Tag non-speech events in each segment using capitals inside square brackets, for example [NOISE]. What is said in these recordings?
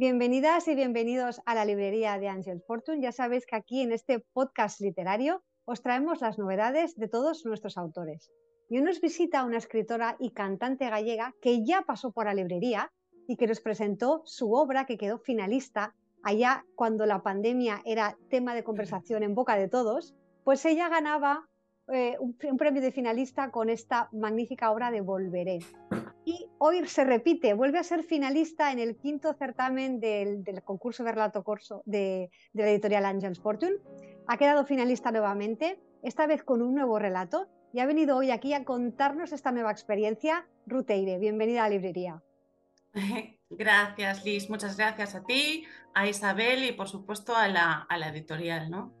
Bienvenidas y bienvenidos a la librería de Angel Fortune. Ya sabéis que aquí en este podcast literario os traemos las novedades de todos nuestros autores. Y hoy nos visita una escritora y cantante gallega que ya pasó por la librería y que nos presentó su obra que quedó finalista allá cuando la pandemia era tema de conversación en boca de todos, pues ella ganaba eh, un, premio de finalista con esta magnífica obra de Volveré. Y hoy se repite, vuelve a ser finalista en el quinto certamen del, concurso de relato corso de, la editorial Angels Fortune. Ha quedado finalista nuevamente, esta vez con un nuevo relato, y ha venido hoy aquí a contarnos esta nueva experiencia. Ruteire, bienvenida a la librería. [LAUGHS] Gracias, Liz. Muchas gracias a ti, a Isabel y por supuesto a la, a la editorial, ¿no?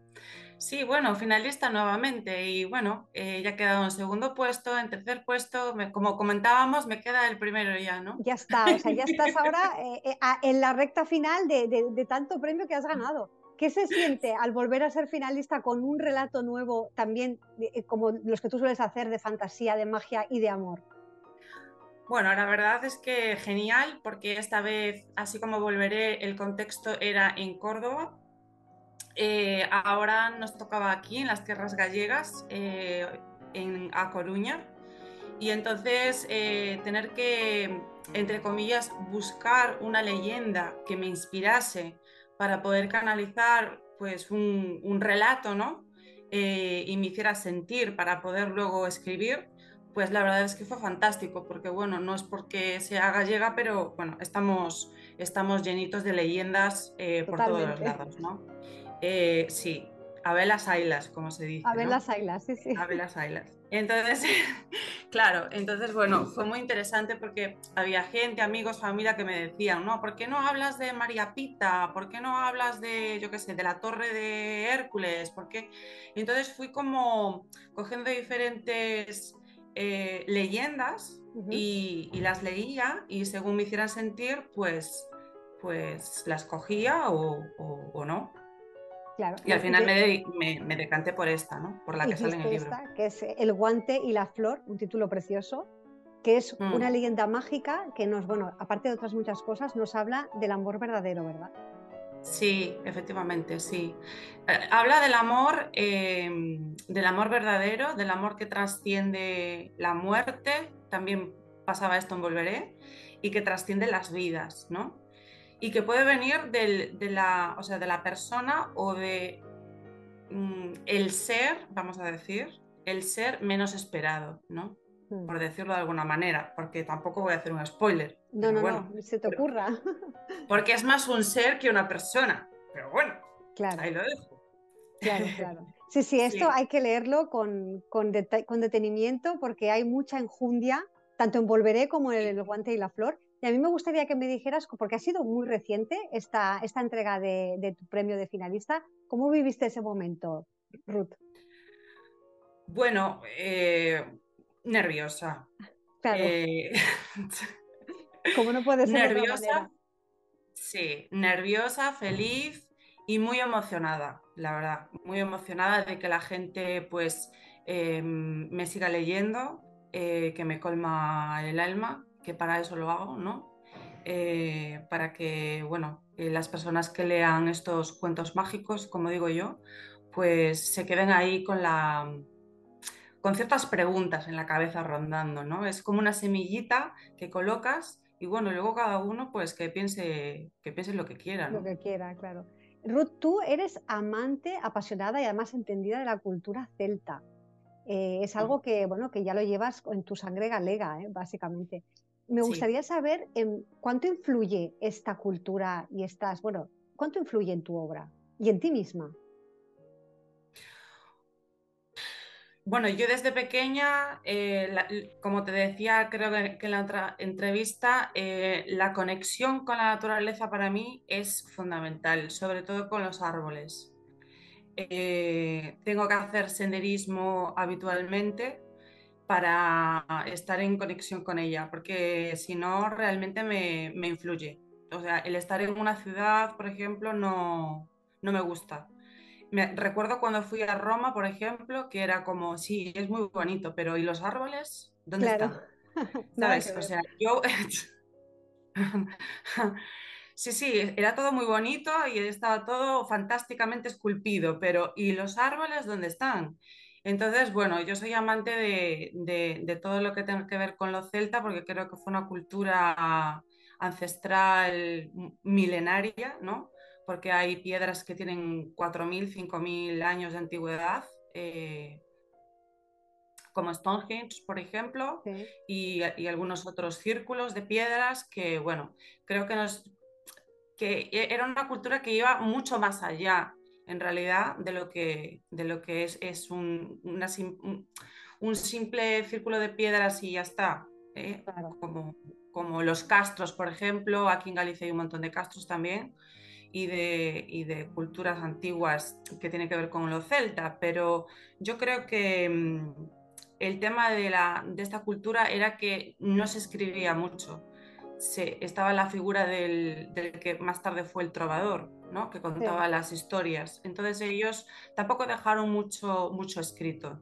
Sí, bueno, finalista nuevamente y bueno, eh, ya he quedado en segundo puesto, en tercer puesto, como comentábamos, me queda el primero ya, ¿no? Ya está, o sea, ya estás ahora [LAUGHS] eh, eh, en la recta final de, tanto premio que has ganado. ¿Qué se siente al volver a ser finalista con un relato nuevo también como los que tú sueles hacer de fantasía, de magia y de amor? Bueno, la verdad es que genial, porque esta vez, así como volveré, el contexto era en Córdoba, eh, ahora nos tocaba aquí en las tierras gallegas, eh, en A Coruña, y entonces eh, tener que, entre comillas, buscar una leyenda que me inspirase para poder canalizar pues un, relato, ¿no? y me hiciera sentir para poder luego escribir, pues la verdad es que fue fantástico, porque bueno, no es porque sea gallega, pero bueno, estamos, estamos llenitos de leyendas por todos los lados, ¿no? Eh, sí, Abelas Ailas, como se dice. Abelas Ailas, sí, sí. Abelas Ailas. Entonces, [LAUGHS] claro, entonces, bueno, fue muy interesante porque había gente, amigos, familia que me decían, no, ¿por qué no hablas de María Pita? ¿Por qué no hablas de, yo qué sé, de la Torre de Hércules? ¿Por qué? Entonces fui como cogiendo diferentes eh, leyendas y, las leía y según me hicieran sentir, pues, pues las cogía o no y al final me, decanté por esta, ¿no? Por la que sale en el libro. que es El guante y la flor, un título precioso, que es mm. una leyenda mágica que nos, bueno, aparte de otras muchas cosas, nos habla del amor verdadero, ¿verdad? Sí, efectivamente, sí. Eh, habla del amor, em, del amor verdadero, del amor que trasciende la muerte, también pasaba esto en Volveré, y que trasciende las vidas, ¿no? Y que puede venir de, la, o sea, de la persona o de mm, el ser, vamos a decir, el ser menos esperado, ¿no? Hmm. Por decirlo de alguna manera, porque tampoco voy a hacer un spoiler. No, no, no, se te ocurra. Porque es más un ser que una persona. Pero bueno, claro. ahí lo dejo. Claro, claro. Sí, sí, [LAUGHS] esto hay que leerlo con, con, con, detenimiento porque hay mucha enjundia, tanto en Volveré como en El guante y la flor, y a mí me gustaría que me dijeras, porque ha sido muy reciente esta, esta entrega de, tu premio de finalista, ¿cómo viviste ese momento, Ruth? Bueno, eh, nerviosa. Claro. Eh, [LAUGHS] ¿Cómo no puede ser nerviosa? Sí, nerviosa, feliz y muy emocionada, la verdad. Muy emocionada de que la gente pues em, me siga leyendo, eh, que me colma el alma que para eso lo hago, ¿no? Eh, para que, bueno, eh, las personas que lean estos cuentos mágicos, como digo yo, pues se queden ahí con la con ciertas preguntas en la cabeza rondando, ¿no? Es como una semillita que colocas y bueno, luego cada uno pues que piense, que piense lo que quiera. Lo que quiera, claro. Ruth, tú eres amante, apasionada y además entendida de la cultura celta. Eh, es algo que, bueno, que ya lo llevas en tu sangre galega, básicamente. Me gustaría saber em, cuánto influye esta cultura y estas, bueno, cuánto influye en tu obra y en ti misma. Bueno, yo desde pequeña, eh, como te decía, creo que en la otra entrevista, eh, la conexión con la naturaleza para mí es fundamental, sobre todo con los árboles. Eh, tengo que hacer senderismo habitualmente para estar en conexión con ella, porque si no, realmente me, influye. O sea, el estar en una ciudad, por ejemplo, no, me gusta. Me, recuerdo cuando fui a Roma, por ejemplo, que era como, sí, es muy bonito, pero ¿y los árboles? ¿Dónde están? [LAUGHS] ¿Sabes? o sea, yo... [LAUGHS] Sí, sí, era todo muy bonito y estaba todo fantásticamente esculpido, pero ¿y los árboles dónde están? Entonces, bueno, yo soy amante de, todo lo que tenga que ver con lo celta porque creo que fue una cultura ancestral milenaria, ¿no? Porque hay piedras que tienen 4.000, 5.000 años de antigüedad. Eh, como Stonehenge, por ejemplo, y, algunos otros círculos de piedras que, bueno, creo que, nos, que e, era una cultura que iba mucho más allá, en realidad, de lo que, de lo que es, es un, un, simple círculo de piedras y ya está. ¿eh? Como, como los castros, por ejemplo, aquí en Galicia hay un montón de castros también. Y de, y de, culturas antiguas que tienen que ver con lo celta, pero yo creo que, mm, el tema de, la, de esta cultura era que no se escribía mucho. Se, estaba la figura del, que más tarde fue el trovador, ¿no? que contaba las historias. Entonces ellos tampoco dejaron mucho, mucho escrito.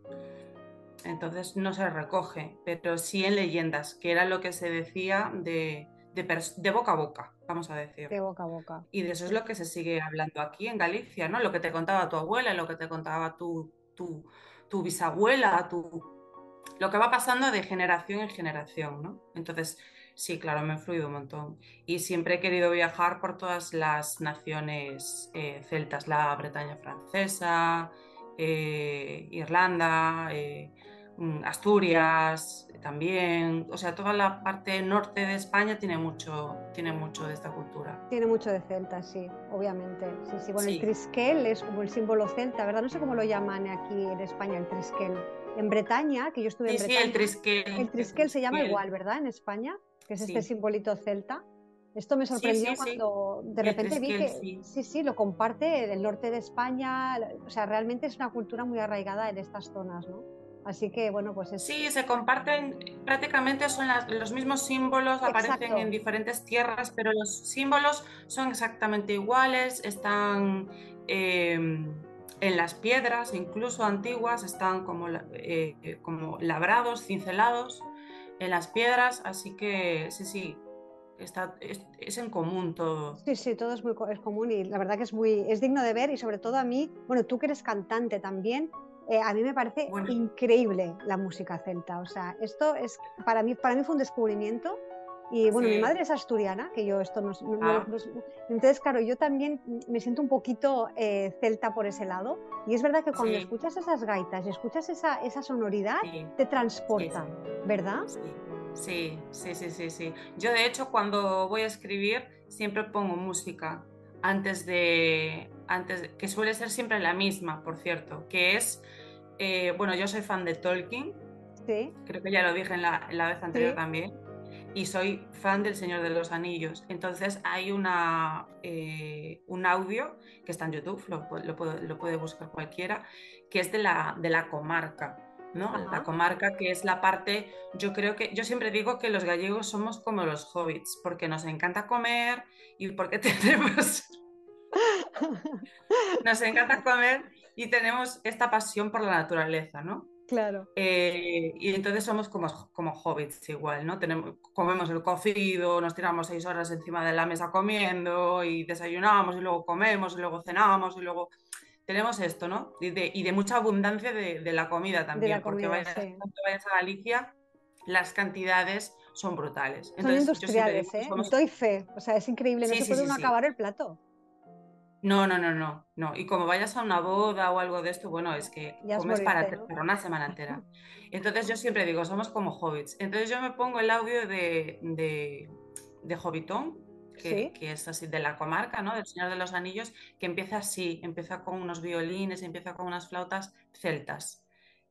Entonces no se recoge, pero sí en leyendas, que era lo que se decía de, de, boca a boca, vamos a decir. De boca a boca. Y de eso es lo que se sigue hablando aquí en Galicia, ¿no? Lo que te contaba tu abuela, lo que te contaba tu, tu, tu bisabuela, tu, lo que va pasando de generación en generación, ¿no? Entonces, sí, claro, me ha influido un montón. Y siempre he querido viajar por todas las naciones eh, celtas, la Bretaña francesa, eh, Irlanda, eh, mm, Asturias también, o sea, toda la parte norte de España tiene mucho, tiene mucho de esta cultura. Tiene mucho de celta, sí, obviamente. Sí, sí. Bueno, el trisquel es como el símbolo celta, ¿verdad? No sé cómo lo llaman aquí en España, el trisquel en Bretaña, que yo estuve en Bretaña. Sí, el trisquel. El trisquel se llama igual, ¿verdad? En España, que es este simbolito celta. Esto me sorprendió cuando de repente vi que sí. sí, lo comparte el norte de España, o sea, realmente es una cultura muy arraigada en estas zonas, ¿no? Así que, bueno, pues es... Sí, se comparten, prácticamente son los mismos símbolos, aparecen en diferentes tierras, pero los símbolos son exactamente iguales, están... Em, en las piedras, incluso antiguas, están como, eh, como labrados, cincelados en las piedras, así que sí, sí, está, es, en común todo. Sí, sí, todo es muy es común y la verdad que es muy es digno de ver y sobre todo a mí, bueno, tú que eres cantante también, eh, a mí me parece increíble la música celta, o sea, esto es para mí para mí fue un descubrimiento y bueno, mi madre es asturiana, que yo esto no, ah. Entonces, claro, yo también me siento un poquito eh, celta por ese lado. Y es verdad que cuando escuchas esas gaitas y escuchas esa, esa sonoridad, te transporta, ¿verdad? Sí, sí, sí, sí, sí. Yo de hecho cuando voy a escribir siempre pongo música antes de, antes que suele ser siempre la misma, por cierto, que es, eh, bueno, yo soy fan de Tolkien. Sí. Creo que ya lo dije en la, en la vez anterior también y soy fan del Señor de los Anillos. Entonces hay una, eh, un audio que está en YouTube, lo, lo, puede, buscar cualquiera, que es de la, de la comarca. ¿no? La comarca que es la parte, yo creo que, yo siempre digo que los gallegos somos como los hobbits, porque nos encanta comer y porque [LAUGHS] tenemos, [LAUGHS] nos encanta comer y tenemos esta pasión por la naturaleza, ¿no? Claro. Eh, y entonces somos como, como hobbits igual, ¿no? Tenemos, comemos el cocido, nos tiramos seis horas encima de la mesa comiendo y desayunamos y luego comemos y luego cenamos y luego tenemos esto, ¿no? Y de, y de mucha abundancia de, de, la comida también, porque vayas, cuando vayas a Galicia, las cantidades son brutales. son industriales, ¿eh? Doy fe, o sea, es increíble, no se puede uno acabar el plato. No, no, no, no, no. Y como vayas a una boda o algo de esto, bueno, es que comes para, una semana entera. [LAUGHS] Entonces yo siempre digo, somos como hobbits. Entonces yo me pongo el audio de, de, de Hobbitón, que, que, es así de la comarca, ¿no? Del Señor de los Anillos, que empieza así, empieza con unos violines, empieza con unas flautas celtas.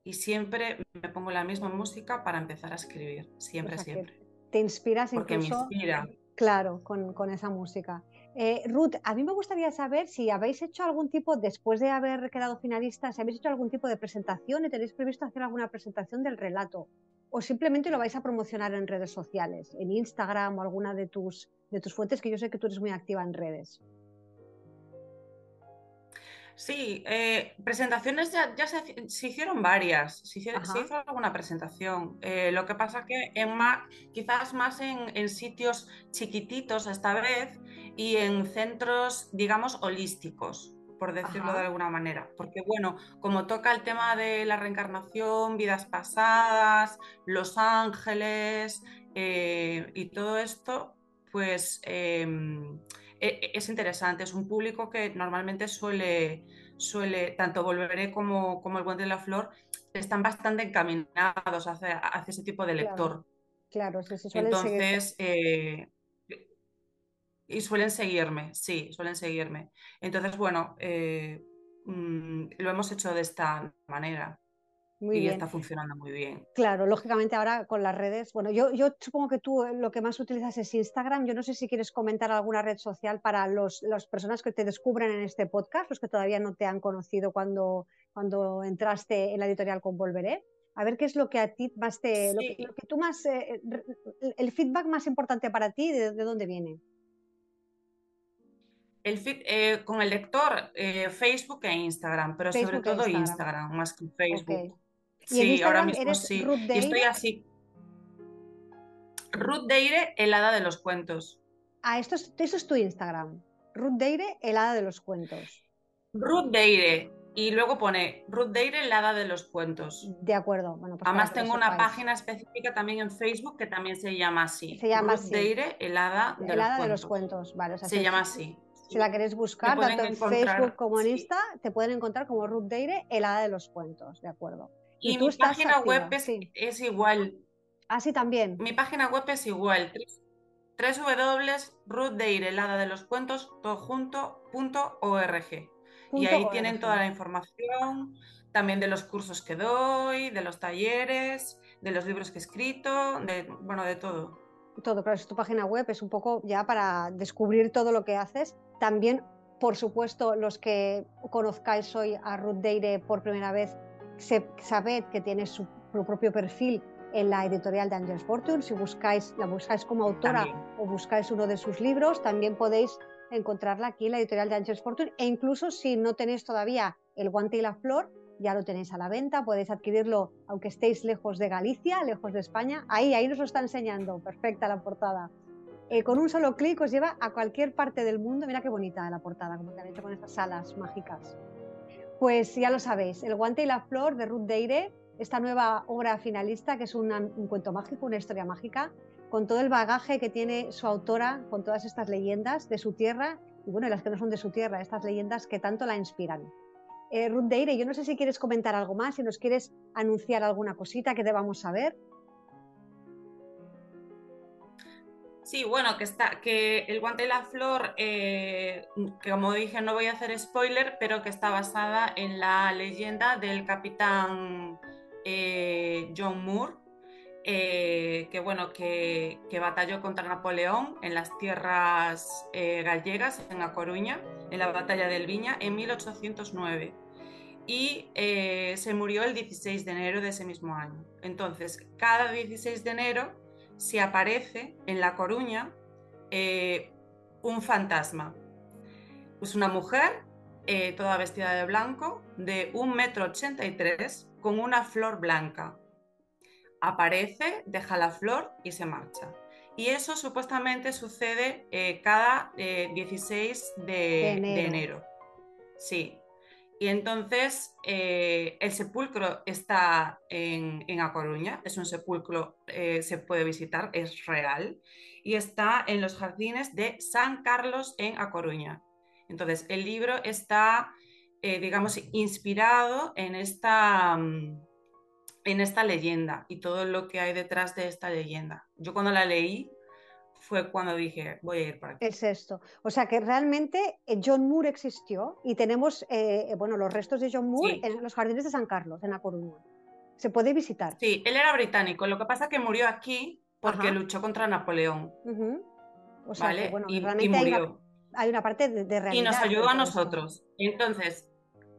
Y siempre me pongo la misma música para empezar a escribir, siempre, siempre. Te inspiras Porque incluso... me inspira. Claro, con, con esa música. Eh, Ruth, a mí me gustaría saber si habéis hecho algún tipo, después de haber quedado finalistas, si habéis hecho algún tipo de presentación y tenéis previsto hacer alguna presentación del relato o simplemente lo vais a promocionar en redes sociales, en Instagram o alguna de tus, de tus fuentes, que yo sé que tú eres muy activa en redes. Sí, eh, presentaciones ya, se, hicieron varias, se, hizo alguna presentación. Eh, lo que pasa que en más, quizás más en, sitios chiquititos esta vez y en centros, digamos, holísticos, por decirlo de alguna manera. Porque bueno, como toca el tema de la reencarnación, vidas pasadas, los ángeles eh, y todo esto, pues em, es interesante, es un público que normalmente suele, suele tanto Volveré como, como El Buen de la Flor, están bastante encaminados hacia, ese tipo de lector. Claro, sí, sí, Entonces, eh, y suelen seguirme, sí, suelen seguirme. Entonces, bueno, eh, mm, lo hemos hecho de esta manera y está funcionando muy bien. Claro, lógicamente ahora con las redes, bueno, yo, yo supongo que tú eh, lo que más utilizas es Instagram. Yo no sé si quieres comentar alguna red social para los, las personas que te descubren en este podcast, los que todavía no te han conocido cuando, cuando entraste en la editorial con Volveré. A ver qué es lo que a ti más te, lo, que, tú más, eh, el feedback más importante para ti, ¿de, dónde viene? El eh, con el lector, Facebook e Instagram, pero sobre e todo Instagram. más que Facebook sí, ahora mismo sí. y estoy así. Ruth Deire, helada de los cuentos. Ah, esto es, eso es tu Instagram. Ruth Deire, helada de los cuentos. Ruth Deire. Y luego pone Ruth Deire, helada de los cuentos. De acuerdo. Bueno, pues Además tengo una página específica también en Facebook que también se llama así. Se llama Ruth así. Deire, helada de, helada los, de los cuentos. Vale, se, llama así. Si la queréis buscar, tanto en Facebook como en Insta, te pueden encontrar como Ruth Deire, helada de los cuentos. De acuerdo. Y, mi página web es, igual. Así ah, también. Mi página web es igual. www.ruthdeirelada de los cuentos y ahí tienen toda la información, también de los cursos que doy, de los talleres, de los libros que he escrito, de, bueno, de todo. Todo, claro, es tu página web, es un poco ya para descubrir todo lo que haces. También, por supuesto, los que conozcáis hoy a Ruth Deire por primera vez, sabed que tiene su, propio perfil en la editorial de Angels Fortune. Si buscáis, la buscáis como autora o buscáis uno de sus libros, también podéis encontrarla aquí en la editorial de Angels Fortune. E incluso si no tenéis todavía el guante y la flor, ya lo tenéis a la venta, podéis adquirirlo aunque estéis lejos de Galicia, lejos de España. Ahí, ahí nos lo está enseñando, perfecta la portada. Eh, con un solo clic os lleva a cualquier parte del mundo. Mira qué bonita la portada, como que han hecho con estas alas mágicas. Pues ya lo sabéis, El guante y la flor de Ruth Deire, esta nueva obra finalista que es un cuento mágico, una historia mágica, con todo el bagaje que tiene su autora, con todas estas leyendas de su tierra y bueno, las que no son de su tierra, estas leyendas que tanto la inspiran. Eh, Ruth Deire, yo no sé si quieres comentar algo más, si nos quieres anunciar alguna cosita que debamos saber. Sí, bueno, que está, que el guante y la flor, eh, que como dije, no voy a hacer spoiler, pero que está basada en la leyenda del capitán eh, John Moore, eh, que bueno, que, batalló contra Napoleón en las tierras gallegas, en A Coruña, en la batalla del Viña, en 1809. Y se murió el 16 de enero de ese mismo año. Entonces, cada 16 de enero si aparece en La Coruña eh, un fantasma. Es una mujer eh, toda vestida de blanco, de un metro ochenta y tres, con una flor blanca. Aparece, deja la flor y se marcha. Y eso supuestamente sucede eh, cada 16 de, enero. Sí, y entonces eh, el sepulcro está en, en, A Coruña, es un sepulcro, eh, se puede visitar, es real, y está en los jardines de San Carlos en A Coruña. Entonces el libro está, eh, digamos, inspirado en esta, mm, en esta leyenda y todo lo que hay detrás de esta leyenda. Yo cuando la leí fue cuando dije, voy a ir para aquí. Es esto. O sea que realmente eh, John Moore existió y tenemos, eh, bueno, los restos de John Moore en los jardines de San Carlos, en La Coruña. Se puede visitar. Sí, él era británico. Lo que pasa es que murió aquí porque luchó contra Napoleón. O sea, que, bueno, y, realmente hay, una, parte de, realidad. Y nos ayudó a nosotros. Entonces,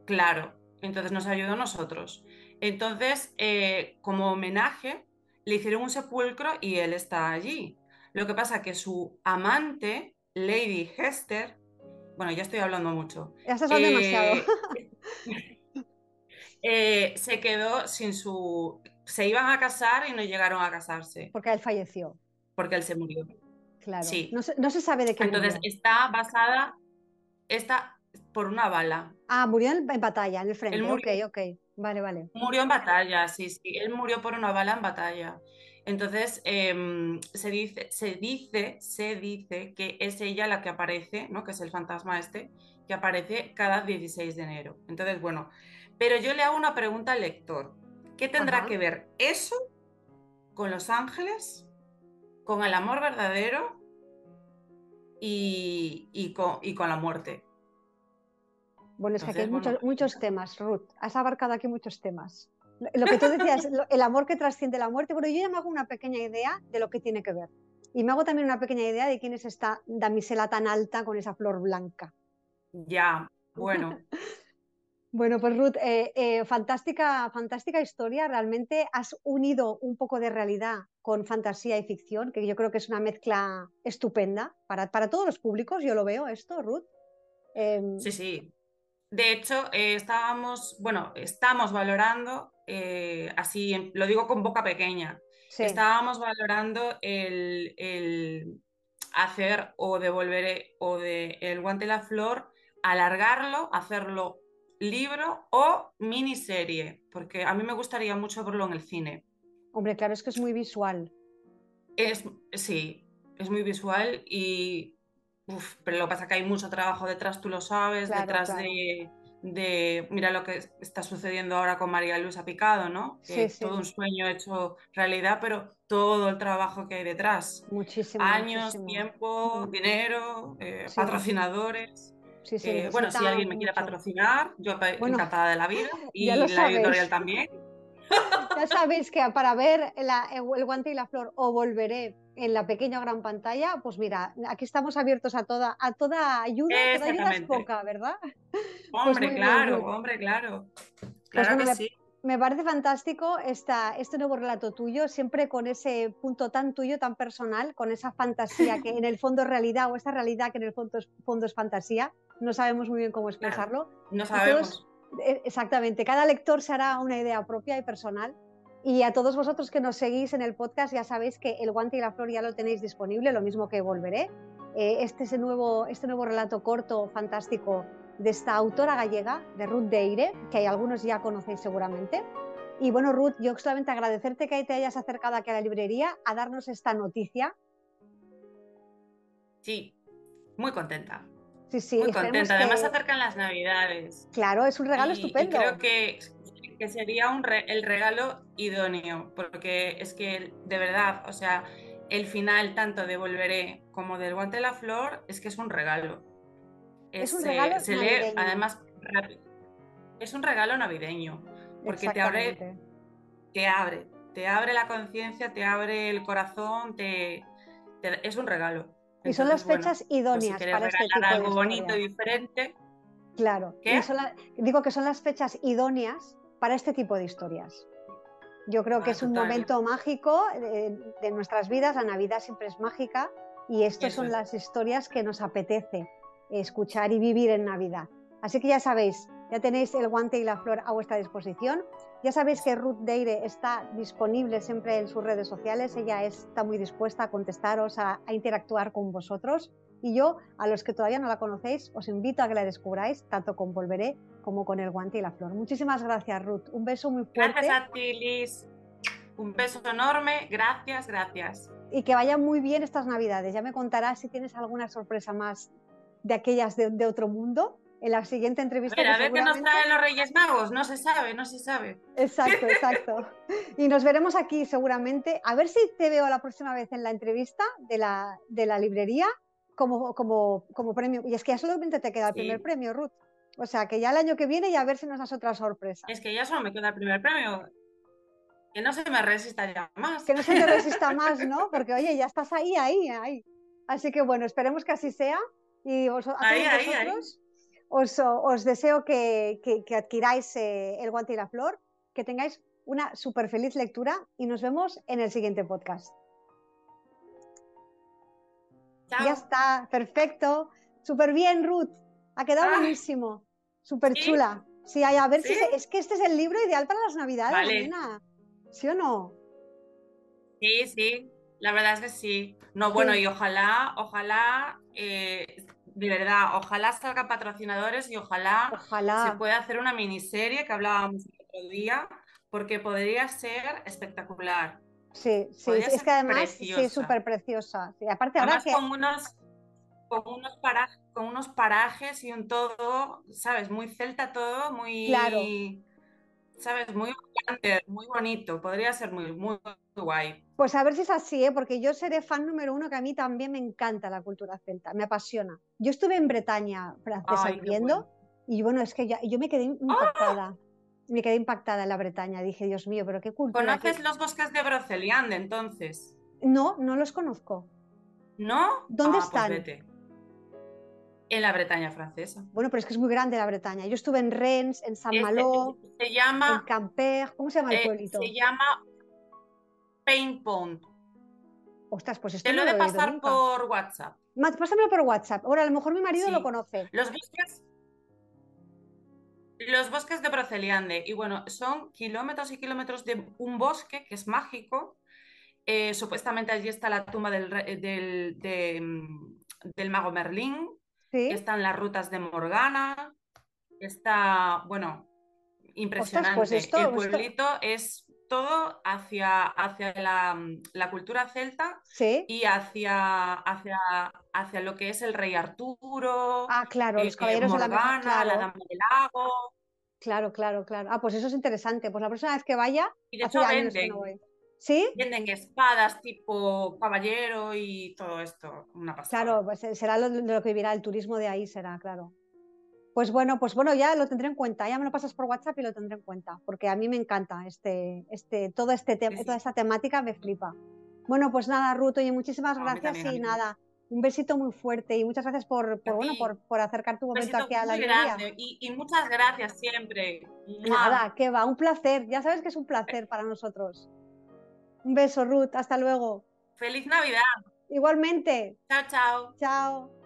claro, entonces nos ayudó a nosotros. Entonces, eh, como homenaje, le hicieron un sepulcro y él está allí. Lo que pasa es que su amante, Lady Hester, bueno, ya estoy hablando mucho. Ya estás hablando demasiado. [LAUGHS] Eh, se quedó sin su... Se iban a casar y no llegaron a casarse. Porque él falleció. Porque él se murió. Claro. Sí. No, se, sabe de qué Entonces está basada, está por una bala. Ah, murió en, batalla, en el frente. ok, ok. Vale, vale. Murió en batalla, sí, sí. Él murió por una bala en batalla. Entonces, em, se, dice, se dice, se dice que es ella la que aparece, ¿no? Que es el fantasma este, que aparece cada 16 de enero. Entonces, bueno, pero yo le hago una pregunta al lector. ¿Qué tendrá que ver eso con los ángeles, con el amor verdadero y, con, la muerte? Bueno, es que aquí hay muchos, muchos temas, Ruth. Has abarcado aquí muchos temas. Lo que tú decías, el amor que trasciende la muerte, bueno, yo ya me hago una pequeña idea de lo que tiene que ver. Y me hago también una pequeña idea de quién es esta damisela tan alta con esa flor blanca. Ya, bueno. [LAUGHS] Bueno, pues Ruth, eh, eh, fantástica, fantástica historia. Realmente has unido un poco de realidad con fantasía y ficción, que yo creo que es una mezcla estupenda para, para todos los públicos. Yo lo veo esto, Ruth. Em, sí, sí. De hecho, eh, estábamos, bueno, estamos valorando, así lo digo con boca pequeña, estábamos valorando el, el, hacer o devolver o de el guante la flor, alargarlo, hacerlo libro o miniserie, porque a mí me gustaría mucho verlo en el cine. Hombre, claro, es que es muy visual. Es, sí, es muy visual y... pero lo que pasa es que hay mucho trabajo detrás, tú lo sabes, detrás De, Mira lo que está sucediendo ahora con María Luisa Picado, ¿no? Que es todo un sueño hecho realidad, pero todo el trabajo que hay detrás. Muchísimo. Años, tiempo, mm. dinero, eh, patrocinadores. Eh, bueno, si alguien me quiere patrocinar, yo encantada de la vida [LAUGHS] y la editorial también. Ya sabéis que para ver el guante y la flor o volveré en la pequeña o gran pantalla, pues mira, aquí estamos abiertos a toda, a toda ayuda, toda ayuda es poca, ¿verdad? Pues hombre, claro, hombre, claro. Pues claro que sí. Me parece fantástico esta, este nuevo relato tuyo, siempre con ese punto tan tuyo, tan personal, con esa fantasía que en el fondo es realidad o esa realidad que en el fondo es, fondo es fantasía. No sabemos muy bien cómo expresarlo. no sabemos. Exactamente, cada lector se hará una idea propia y personal. Y a todos vosotros que nos seguís en el podcast ya sabéis que el guante y la flor ya lo tenéis disponible, lo mismo que volveré. Eh, este, es nuevo, este nuevo relato corto, fantástico, de esta autora gallega, de Ruth Deire, que hay algunos ya conocéis seguramente. Y bueno, Ruth, yo solamente agradecerte que te hayas acercado aquí a la librería a darnos esta noticia. Sí, muy contenta. Sí, sí, muy contenta. Además, se acercan las Navidades. Claro, es un regalo estupendo. creo que, que sería un el regalo idóneo, porque es que de verdad, o sea, el final tanto de Volveré como del Guante de la Flor es que es un regalo. Es, un regalo se lee, además, es un regalo navideño, porque te abre, te abre, te abre la conciencia, te abre el corazón, te, es un regalo. Y son las fechas pues idóneas para este tipo algo bonito y diferente. Claro, digo que son las fechas idóneas para este tipo de historias. Yo creo que ah, es un momento mágico de, de, nuestras vidas, la Navidad siempre es mágica y estas son las historias que nos apetece escuchar y vivir en Navidad. Así que ya sabéis, ya tenéis el guante y la flor a vuestra disposición. Ya sabéis que Ruth Deire está disponible siempre en sus redes sociales. Ella está muy dispuesta a contestaros, a, interactuar con vosotros. Y yo, a los que todavía no la conocéis, os invito a que la descubráis, tanto con Volveré como con el guante y la flor. Muchísimas gracias, Ruth. Un beso muy fuerte. Gracias a ti, Liz. Un beso enorme. Gracias, gracias. Y que vaya muy bien estas Navidades. Ya me contarás si tienes alguna sorpresa más de aquellas de, otro mundo. En la siguiente entrevista. a ver qué nos traen los Reyes Magos, no se sabe, no se sabe. Exacto, [LAUGHS] exacto. y nos veremos aquí seguramente. A ver si te veo la próxima vez en la entrevista de la, de la librería como, como, como premio. Y es que ya solamente te queda el primer premio, Ruth. O sea, que ya el año que viene y a ver si nos das otra sorpresa. Es que ya solo me queda el primer premio. Que no se me resista ya más. Que no se te resista [LAUGHS] más, ¿no? Porque, oye, ya estás ahí, ahí, ahí. Así que bueno, esperemos que así sea. Y vos, a vosotros Os, deseo que, adquiráis eh, el guante y la flor, que tengáis una súper feliz lectura y nos vemos en el siguiente podcast. Ya está, perfecto. Súper bien, Ruth. Ha quedado buenísimo. Súper chula. Sí, a ver si es que este es el libro ideal para las navidades, nena. ¿Sí o no? Sí, sí. La verdad es que sí. No, bueno, y ojalá, ojalá, eh, de verdad, ojalá salgan patrocinadores y ojalá, se pueda hacer una miniserie que hablábamos el otro día, porque podría ser espectacular. Sí, sí, es que además sí, es súper preciosa. aparte ahora que... con unos, con unos, parajes, con unos parajes y un todo, ¿sabes? Muy celta todo, muy... Claro. ¿Sabes? Muy, muy bonito, podría ser muy, muy guay. Pues a ver si es así, ¿eh? porque yo seré fan número uno, que a mí también me encanta la cultura celta, me apasiona. Yo estuve en Bretaña francesa viviendo y bueno, es que yo me quedé ¡Ah! impactada. Me quedé impactada en la Bretaña. Dije, Dios mío, pero qué cultura. ¿Conoces los bosques de Broceliande entonces? No, no los conozco. ¿No? ¿Dónde ah, pues están? En la Bretaña francesa. Bueno, pero es que es muy grande la Bretaña. Yo estuve en Rennes, en Saint-Malo, se llama, en Camper. ¿Cómo se llama el eh, pueblito? Se llama Paint Pond. Ostras, pues esto Te lo he de pasar por WhatsApp. Pásamelo por WhatsApp. Ahora, a lo mejor mi marido lo conoce. Los bosques, los bosques de Proceliande. Y bueno, son kilómetros y kilómetros de un bosque que es mágico. Eh, supuestamente allí está la tumba del, del, mm, del mago Merlín. Están las rutas de Morgana. Está, bueno, pues impresionante. el pueblito es todo hacia, hacia la, cultura celta y hacia, hacia, hacia lo que es el rey Arturo, ah, claro, los eh, caballeros de la, la dama del lago. Claro, claro, claro. Ah, pues eso es interesante. Pues la próxima vez que vaya, y de hecho venden, ¿Sí? Venden espadas tipo caballero y todo esto. Una pasada. Claro, pues eh, será lo, lo que vivirá el turismo de ahí, será, claro. Pues bueno, pues bueno, ya lo tendré en cuenta, ya me lo pasas por WhatsApp y lo tendré en cuenta, porque a mí me encanta este, este, todo este toda esta temática me flipa. Bueno, pues nada, Ruth, y muchísimas gracias y nada, un besito muy fuerte y muchas gracias por, bueno, por, acercar tu momento aquí a la librería. Y, y, muchas gracias siempre. Nada, que va, un placer, ya sabes que es un placer para nosotros. Un beso, Ruth, hasta luego. Feliz Navidad. Igualmente. Chao, chao. Chao.